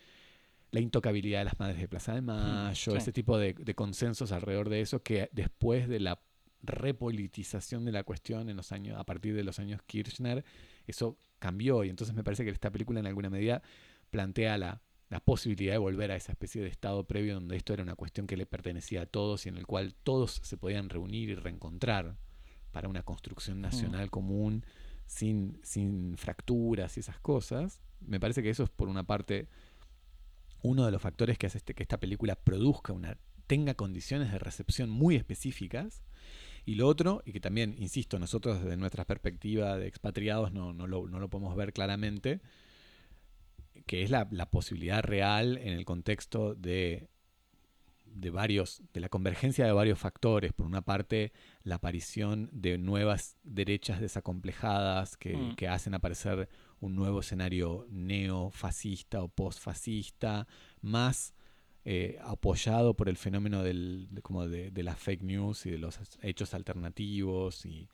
la intocabilidad de las madres de Plaza de Mayo, sí. ese tipo de, de consensos alrededor de eso que después de la repolitización de la cuestión en los años, a partir de los años Kirchner, eso cambió y entonces me parece que esta película en alguna medida plantea la, la posibilidad de volver a esa especie de estado previo donde esto era una cuestión que le pertenecía a todos y en el cual todos se podían reunir y reencontrar para una construcción nacional común sin, sin fracturas y esas cosas. Me parece que eso es por una parte uno de los factores que hace este- que esta película produzca una tenga condiciones de recepción muy específicas y lo otro, y que también, insisto, nosotros desde nuestra perspectiva de expatriados no, no, lo, no lo podemos ver claramente, que es la, la posibilidad real en el contexto de, de varios, de la convergencia de varios factores. Por una parte, la aparición de nuevas derechas desacomplejadas que, Mm. que hacen aparecer un nuevo escenario neofascista o postfascista, más eh, apoyado por el fenómeno del, de, como de, de las fake news y de los hechos alternativos y,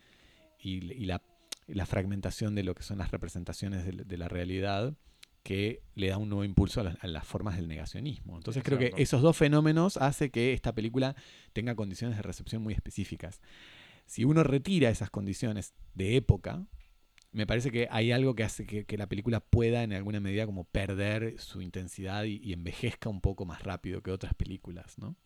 y- y la, la fragmentación de lo que son las representaciones de, de la realidad que le da un nuevo impulso a las, a las formas del negacionismo. Entonces creo que esos dos fenómenos hace que esta película tenga condiciones de recepción muy específicas. Si uno retira esas condiciones de época, me parece que hay algo que hace que, que la película pueda en alguna medida como perder su intensidad y, y envejezca un poco más rápido que otras películas, ¿no?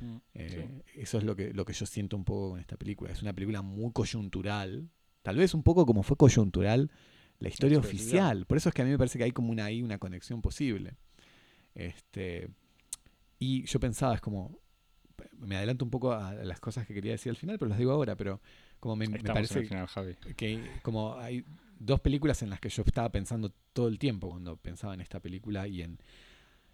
Mm, Eh, Eso es lo que, lo que yo siento un poco con esta película. Es una película muy coyuntural, tal vez un poco como fue coyuntural la historia oficial. Por eso es que a mí me parece que hay como una, ahí una conexión posible. Este, y yo pensaba, es como, me adelanto un poco a las cosas que quería decir al final, pero las digo ahora, pero como me, parece final, Javi. que como hay dos películas en las que yo estaba pensando todo el tiempo cuando pensaba en esta película y en,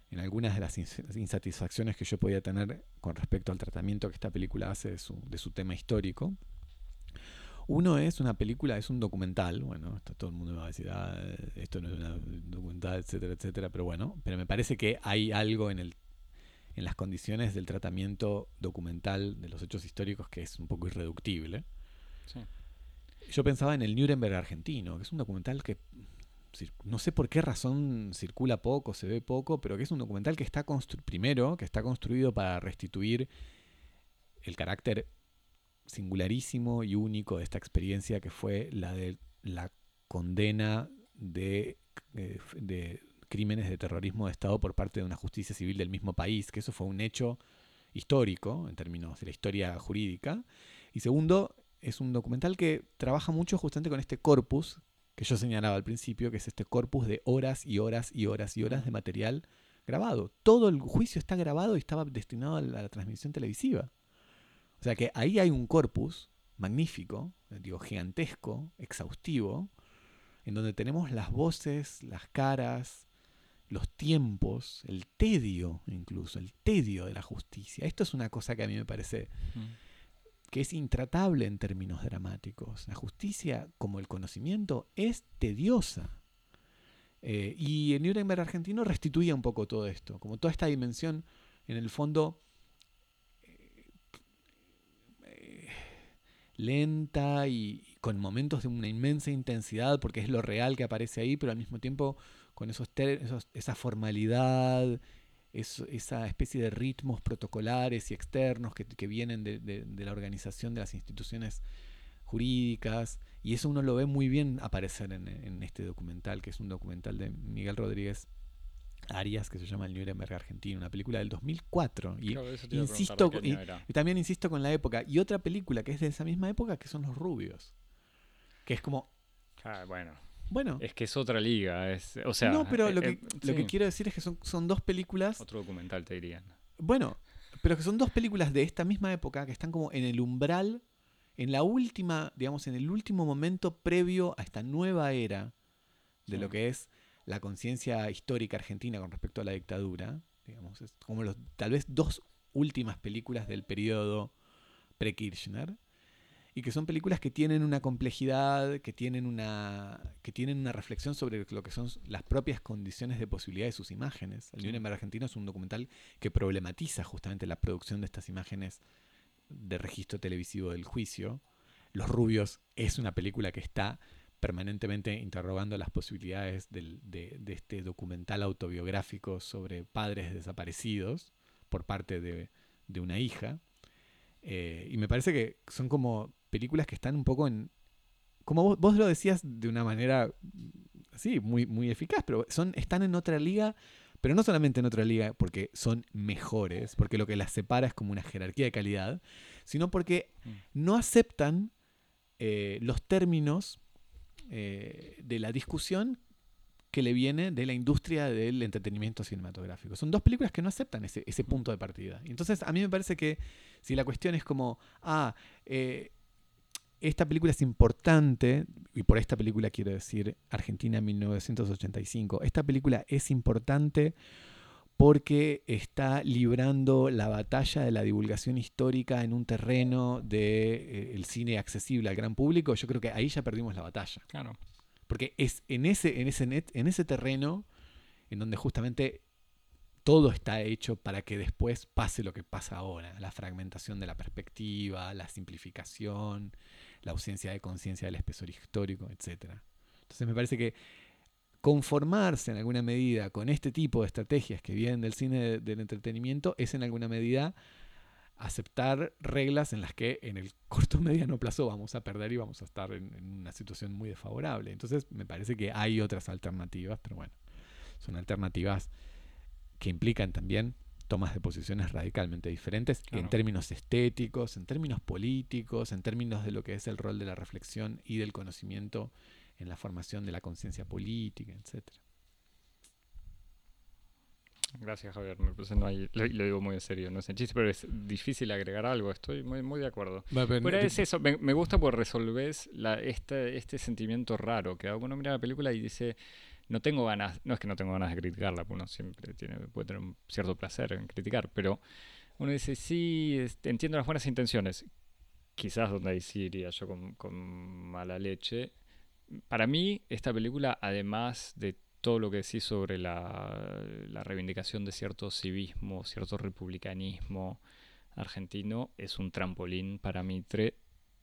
en algunas de las ins- insatisfacciones que yo podía tener con respecto al tratamiento que esta película hace de su, de su tema histórico. Uno es una película, es un documental, bueno, esto todo el mundo me va a decir, ah, esto no es un documental, etcétera, etcétera, pero bueno, pero me parece que hay algo en el en las condiciones del tratamiento documental de los hechos históricos que es un poco irreductible. Sí. Yo pensaba en el Nuremberg argentino, que es un documental que no sé por qué razón circula poco, se ve poco, pero que es un documental que está primero, que está construido para restituir el carácter singularísimo y único de esta experiencia que fue la de la condena de, eh, de crímenes de terrorismo de Estado por parte de una justicia civil del mismo país, que eso fue un hecho histórico en términos de la historia jurídica. Y segundo, es un documental que trabaja mucho justamente con este corpus que yo señalaba al principio, que es este corpus de horas y horas y horas y horas de material grabado. Todo el juicio está grabado y estaba destinado a la transmisión televisiva. O sea que ahí hay un corpus magnífico, digo, gigantesco, exhaustivo, en donde tenemos las voces, las caras, los tiempos, el tedio incluso, el tedio de la justicia. Esto es una cosa que a mí me parece Mm. que es intratable en términos dramáticos. La justicia, como el conocimiento, es tediosa. Eh, y el Nuremberg argentino restituía un poco todo esto, como toda esta dimensión, en el fondo, eh, eh, lenta y con momentos de una inmensa intensidad, porque es lo real que aparece ahí, pero al mismo tiempo con esos, esa formalidad, esa especie de ritmos protocolares y externos que, vienen de, la organización de las instituciones jurídicas. Y eso uno lo ve muy bien aparecer en, este documental, que es un documental de Miguel Rodríguez Arias, que se llama El Nuremberg Argentino, una película del 2004. Y, insisto, y, también insisto con la época. Y otra película que es de esa misma época, que son Los Rubios. Que es como... Ah, bueno. Bueno. Es que es otra liga. Es, o sea, no, pero lo, eh, que, lo que quiero decir es que son, son dos películas. Otro documental, te dirían. Bueno, pero que son dos películas de esta misma época que están como en el umbral, en la última, digamos, en el último momento previo a esta nueva era de lo que es la conciencia histórica argentina con respecto a la dictadura. Digamos, es como los, tal vez dos últimas películas del periodo pre-Kirchner y que son películas que tienen una complejidad, que tienen una, que tienen una reflexión sobre lo que son las propias condiciones de posibilidad de sus imágenes. El Nuremberg argentino es un documental que problematiza justamente la producción de estas imágenes de registro televisivo del juicio. Los Rubios es una película que está permanentemente interrogando las posibilidades de, este documental autobiográfico sobre padres desaparecidos por parte de, una hija. Eh, y me parece que son como películas que están un poco en... Como vos, lo decías de una manera, sí, muy, muy eficaz, pero son, están en otra liga, pero no solamente en otra liga porque son mejores, porque lo que las separa es como una jerarquía de calidad, sino porque mm. no aceptan eh, los términos eh, de la discusión que le viene de la industria del entretenimiento cinematográfico. Son dos películas que no aceptan ese, ese mm. punto de partida. Entonces, a mí me parece que si la cuestión es como, ah, eh, esta película es importante, y por esta película quiero decir Argentina 1985, esta película es importante porque está librando la batalla de la divulgación histórica en un terreno del de, eh, cine accesible al gran público, yo creo que ahí ya perdimos la batalla. Claro. Porque es en ese, en ese, net, en ese terreno en donde justamente todo está hecho para que después pase lo que pasa ahora, la fragmentación de la perspectiva, la simplificación, la ausencia de conciencia del espesor histórico, etc. Entonces me parece que conformarse en alguna medida con este tipo de estrategias que vienen del cine del entretenimiento es en alguna medida aceptar reglas en las que en el *laughs* corto mediano plazo vamos a perder y vamos a estar en, en, una situación muy desfavorable. Entonces me parece que hay otras alternativas, pero bueno, son alternativas que implican también tomas de posiciones radicalmente diferentes en términos estéticos, en términos políticos, en términos de lo que es el rol de la reflexión y del conocimiento en la formación de la conciencia política, etc. Gracias, Javier. No hay, lo, digo muy en serio, no es en chiste, pero es difícil agregar algo. Estoy muy, muy de acuerdo. pero, es eso, me, gusta porque resolves la, este, este sentimiento raro que uno mira la película y dice, no tengo ganas, no es que no tengo ganas de criticarla, porque uno siempre tiene, puede tener un cierto placer en criticar, pero uno dice, sí, entiendo las buenas intenciones, quizás donde ahí sí iría yo con, mala leche. Para mí, esta película, además de todo lo que decís sobre la, la reivindicación de cierto civismo, cierto republicanismo argentino, es un trampolín para Mitre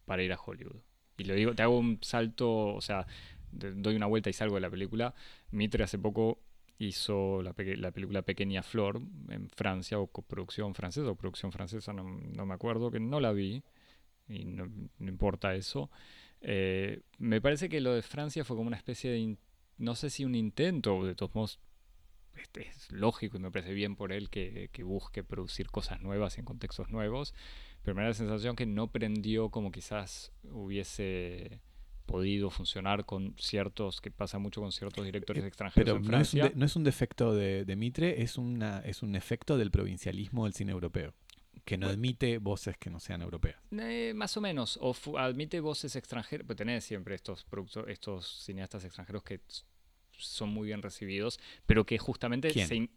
para ir a Hollywood. Y lo digo, te hago un salto, o sea, doy una vuelta y salgo de la película. Mitre hace poco hizo la, película Pequeña Flor en Francia, o coproducción francesa, o producción francesa, no, me acuerdo, que no la vi, y no, importa eso. Eh, me parece que lo de Francia fue como una especie de, no sé si un intento, de todos modos este, es lógico y me parece bien por él que, que, busque producir cosas nuevas en contextos nuevos, pero me da la sensación que no prendió como quizás hubiese podido funcionar con ciertos, que pasa mucho con ciertos directores eh, extranjeros en Francia. No es, un no es un defecto de, de, Mitre, es, una, es un efecto del provincialismo del cine europeo, que no admite voces que no sean europeas. Eh, más o menos, o admite voces extranjeras, pues tenés siempre estos, estos cineastas extranjeros que son muy bien recibidos, pero que justamente... ¿Quién?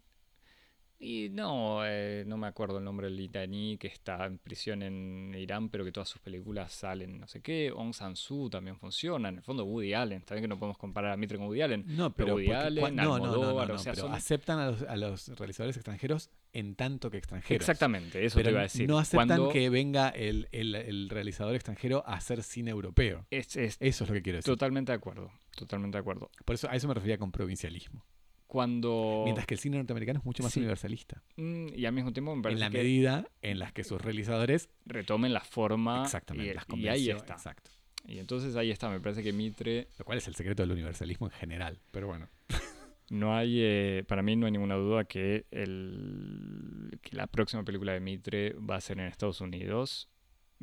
Y no, eh, no me acuerdo el nombre del iraní que está en prisión en Irán, pero que todas sus películas salen no sé qué. Aung San Suu también funciona. En el fondo, Woody Allen. También que no podemos comparar a Mitre con Woody Allen. No, pero pero Woody porque Allen, no, no, no, no, Almodóvar, no, o sea, pero son- aceptan a los, a los realizadores extranjeros en tanto que extranjeros. Exactamente, eso te iba a decir. no aceptan Cuando que venga el, el- el realizador extranjero a hacer cine europeo. es, es Eso es lo que quiero decir. totalmente de acuerdo. Totalmente de acuerdo. Por eso a eso me refería con provincialismo. Cuando. Mientras que el cine norteamericano es mucho más Sí. universalista. Mm, y al mismo tiempo me En parece la que medida en las que sus realizadores retomen la forma. exactamente y, las y ahí está. Exacto. Y entonces ahí está. Me parece que Mitre Lo cual es el secreto del universalismo en general. Pero bueno. *laughs* No hay, eh, para mí no hay ninguna duda que, el, que la próxima película de Mitre va a ser en Estados Unidos.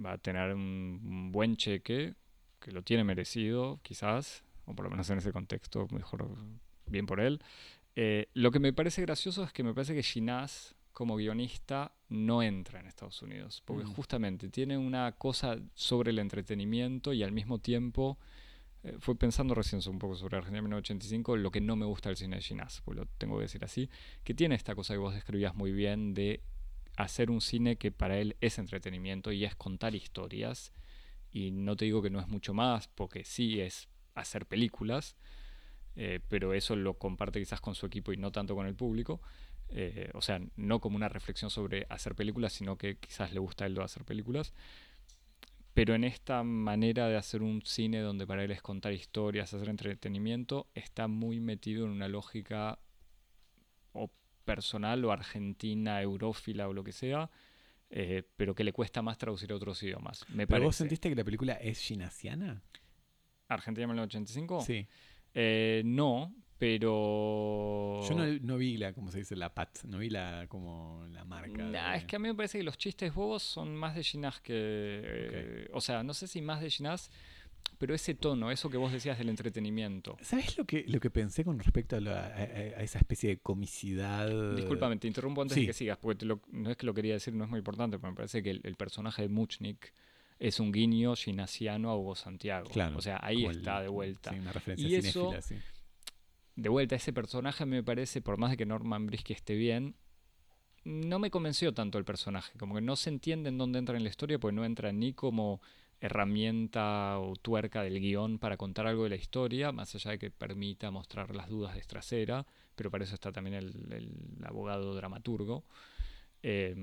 Va a tener un, un buen cheque, que lo tiene merecido, quizás, o por lo menos en ese contexto, mejor bien por él. Eh, lo que me parece gracioso es que me parece que Ginás, como guionista, no entra en Estados Unidos, porque Mm. justamente tiene una cosa sobre el entretenimiento y al mismo tiempo eh, fui pensando recién un poco sobre Argentina 1985, lo que no me gusta del cine de Ginás, pues lo tengo que decir así, que tiene esta cosa que vos describías muy bien de hacer un cine que para él es entretenimiento y es contar historias. Y no te digo que no es mucho más, porque sí es hacer películas, eh, pero eso lo comparte quizás con su equipo y no tanto con el público. Eh, o sea, no como una reflexión sobre hacer películas, sino que quizás le gusta a él hacer películas. Pero en esta manera de hacer un cine donde para él es contar historias, hacer entretenimiento, está muy metido en una lógica o personal o argentina, eurófila o lo que sea, eh, pero que le cuesta más traducir a otros idiomas. Me ¿Pero vos sentiste que la película es ginasiana? ¿Argentina 1985? Sí. Eh, no, pero... Yo no, no vi la, como se dice, la pat. No vi la como la marca. Nah, de- es que a mí me parece que los chistes bobos son más de Ginás que... eh, o sea, no sé si más de Ginás, pero ese tono, eso que vos decías del entretenimiento. ¿Sabes lo que, lo que pensé con respecto a, la- a- a- a esa especie de comicidad? Discúlpame, te interrumpo antes sí. de que sigas, porque te lo- no es que lo quería decir, no es muy importante, pero me parece que el, el personaje de Muchnik es un guiño ginasiano a Hugo Santiago. Claro, o sea, ahí el- está de vuelta. Sí, una referencia Y eso- cinéfila, sí. De vuelta, ese personaje me parece, por más de que Norman Brisky esté bien, no me convenció tanto el personaje. Como que no se entiende en dónde entra en la historia, porque no entra ni como herramienta o tuerca del guion para contar algo de la historia, más allá de que permita mostrar las dudas de trasera, pero para eso está también el, abogado dramaturgo. Eh,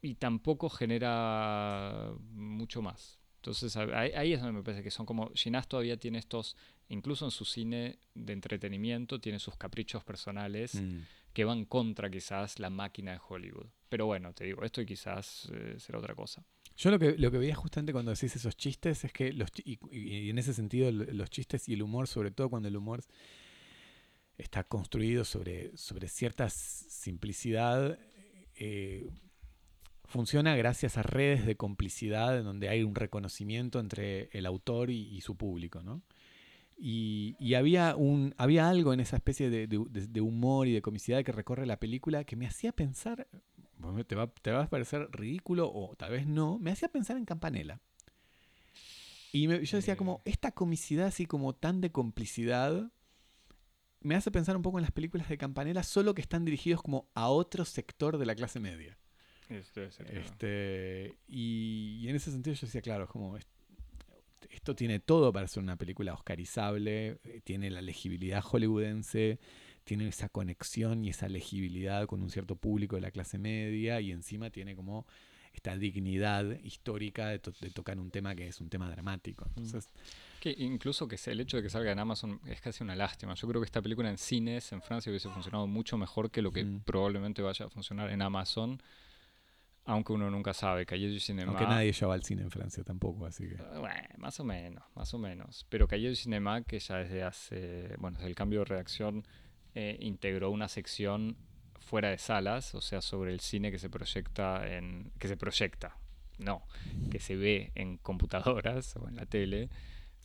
y tampoco genera mucho más. Entonces ahí es donde me parece que son como. Ginás todavía tiene estos, incluso en su cine de entretenimiento, tiene sus caprichos personales Mm. que van contra quizás la máquina de Hollywood. Pero bueno, te digo, esto y quizás eh, será otra cosa. Yo lo que, lo que veía justamente cuando decís esos chistes es que, los, y, y en ese sentido, lo- los chistes y el humor, sobre todo cuando el humor está construido sobre, sobre cierta simplicidad, eh, funciona gracias a redes de complicidad en donde hay un reconocimiento entre el autor y, y su público, ¿no? Y, y había, un, había algo en esa especie de, de- humor y de comicidad que recorre la película que me hacía pensar, bueno, te, va, te va a parecer ridículo o tal vez no, me hacía pensar en Campanella. Y me- yo decía como, esta comicidad así como tan de complicidad, me hace pensar un poco en las películas de Campanella, solo que están dirigidos como a otro sector de la clase media. Ser, claro. Este, y, y en ese sentido yo decía, claro, como esto tiene todo para ser una película oscarizable, eh, tiene la legibilidad hollywoodense, tiene esa conexión y esa legibilidad con un cierto público de la clase media y encima tiene como esta dignidad histórica de, to- de tocar un tema que es un tema dramático. Entonces, Que incluso que el hecho de que salga en Amazon es casi una lástima. Yo creo que esta película en cines en Francia hubiese funcionado mucho mejor que lo que Mm. probablemente vaya a funcionar en Amazon. Aunque uno nunca sabe. Cahiers du Cinema. aunque nadie ya va al cine en Francia tampoco, así que... Eh, Bueno, más o menos, más o menos. Pero Cahiers du Cinema, que ya desde hace, bueno, desde el cambio de redacción, eh, integró una sección fuera de salas, o sea, sobre el cine que se proyecta en, que se proyecta, no, que se ve en computadoras o en la tele.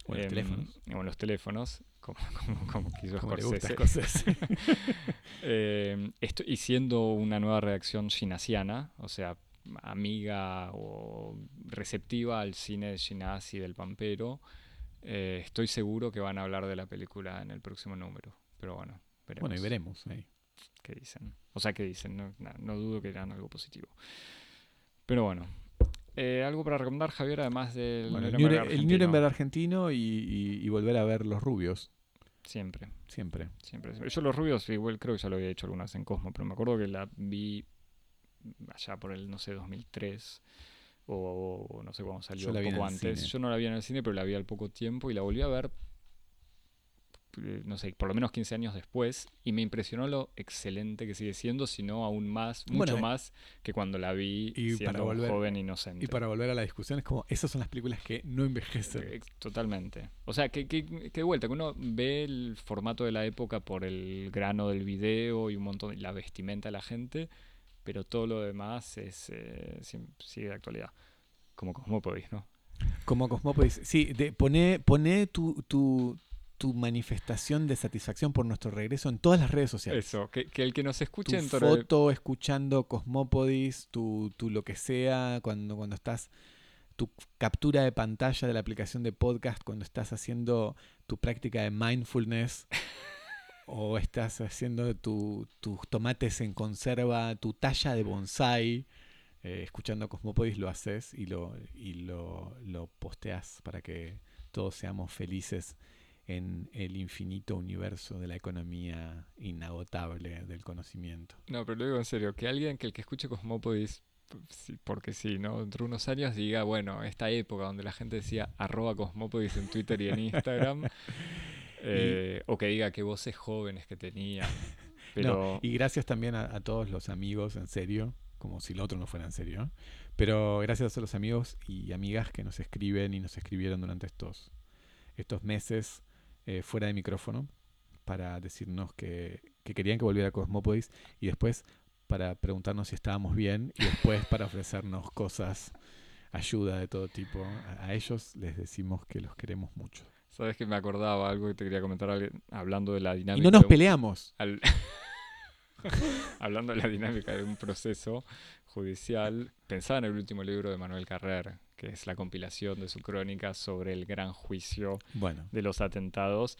O en los em, teléfonos. O en los teléfonos, como, *laughs* como, como quiso Como Scorsese. Scorsese. *laughs* Eh, esto- y siendo una nueva redacción ginasiana, o sea, amiga o receptiva al cine de Ginás y del Pampero, eh, estoy seguro que van a hablar de la película en el próximo número. Pero bueno, veremos. bueno, y veremos ahí. qué dicen. O sea, qué dicen, no, dudo que eran algo positivo. Pero bueno. Eh, algo para recomendar, Javier, además del Bueno, el, Nuremberg Nure- el argentino? Nuremberg argentino y, y- y volver a ver los rubios, Siempre. siempre. Siempre. Yo los rubios igual creo que ya lo había hecho algunas en Cosmo, pero me acuerdo que la vi allá por el, no sé, 2003 o, o no sé cuándo salió, en poco antes. cine. Yo no la vi en el cine, pero la vi al poco tiempo y la volví a ver, eh, no sé, por lo menos 15 años después y me impresionó lo excelente que sigue siendo, sino aún más, mucho Bueno, eh, más que cuando la vi y siendo para un volver- joven inocente. Y para volver a la discusión, es como, esas son las películas que no envejecen. Eh, Totalmente. O sea, que, que, que de vuelta, que uno ve el formato de la época por el grano del video y un montón, la vestimenta de la gente, pero todo lo demás es eh, sigue de actualidad. Como Cosmópolis, ¿no? Como Cosmópolis. Sí, de, poné, poné tu, tu, tu manifestación de satisfacción por nuestro regreso en todas las redes sociales. Eso, que, que el que nos Tu escuche en Torre- foto escuchando Cosmópodis, tu, tu lo que sea, cuando, cuando estás, tu captura de pantalla de la aplicación de podcast, cuando estás haciendo tu práctica de mindfulness, *laughs* o estás haciendo tu- tus tomates en conserva, tu talla de bonsai, eh, escuchando Cosmópodis lo haces y lo, y lo, lo posteas para que todos seamos felices en el infinito universo de la economía inagotable del conocimiento. No, pero lo digo en serio, que alguien que el que escuche sí, porque sí, ¿no? Dentro de unos años diga, bueno, esta época donde la gente decía arroba Cosmópolis en Twitter y en Instagram, *laughs* eh, o que diga que voces jóvenes que tenía. *laughs* Pero No, y gracias también a, a todos los amigos, en serio, como si lo otro no fuera en serio, pero gracias a los amigos y amigas que nos escriben y nos escribieron durante estos, estos meses eh, fuera de micrófono para decirnos que, que querían que volviera a Cosmópolis y después para preguntarnos si estábamos bien y después para ofrecernos cosas, ayuda de todo tipo. A, a ellos les decimos que los queremos mucho. Sabes que me acordaba algo que te quería comentar hablando de la Y dinámica. no nos un- peleamos. al- *laughs* hablando de la dinámica de un proceso judicial, pensaba en el último libro de Manuel Carrer, que es la compilación de su crónica sobre el gran juicio Bueno, de los atentados.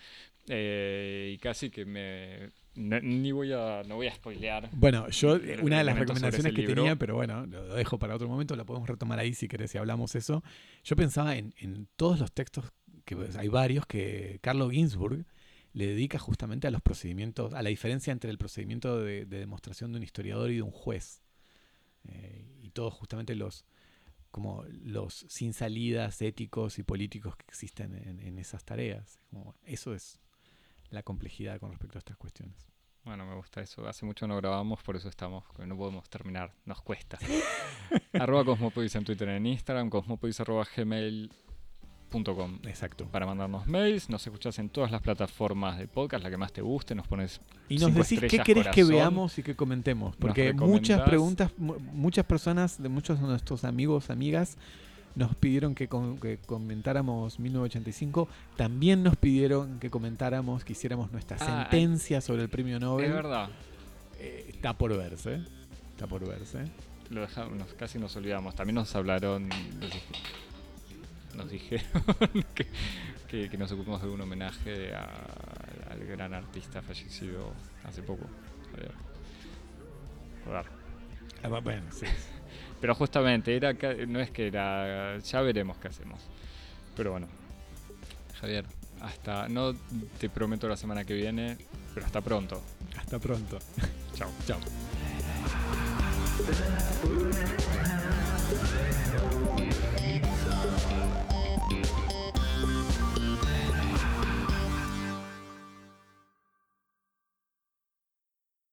eh, y casi que me. no- ni voy a. No voy a spoilear. Bueno, yo eh, una de las recomendaciones que libro. tenía, pero bueno, lo dejo para otro momento, lo podemos retomar ahí si querés, si hablamos eso. Yo pensaba en, en todos los textos, que pues, hay varios, que Carlo Ginsburg le dedica justamente a los procedimientos, a la diferencia entre el procedimiento de, de demostración de un historiador y de un juez. Eh, y todos justamente los como los sin salidas éticos y políticos que existen en, en esas tareas. Como, eso es la complejidad con respecto a estas cuestiones. Bueno, me gusta eso. Hace mucho no grabamos, por eso estamos. No podemos terminar. Nos cuesta. *laughs* arroba Cosmopodis en Twitter en Instagram. Cosmopodis arroba gmail.com. Exacto. para mandarnos mails. Nos escuchás en todas las plataformas de podcast, la que más te guste. Nos pones Y nos decís qué querés que veamos y que comentemos. Porque muchas preguntas, mu- muchas personas, de muchos de nuestros amigos, amigas, nos pidieron que, com- que comentáramos 1985. También nos pidieron que comentáramos, que hiciéramos nuestra Ah, sentencia sobre el premio Es Nobel. verdad. Eh, está por verse. Está por verse. Lo dejamos, casi nos olvidamos. También nos hablaron. Nos, dije- nos dijeron *laughs* que, que, que nos ocupamos de un homenaje a- al gran artista fallecido hace poco. Joder. Joder. Ah, bu- bueno, sí. *laughs* Pero justamente, era no es que era. Ya veremos qué hacemos. Pero bueno. Javier, hasta. No te prometo la semana que viene, pero hasta pronto. Hasta pronto. *laughs* Chao. Chao.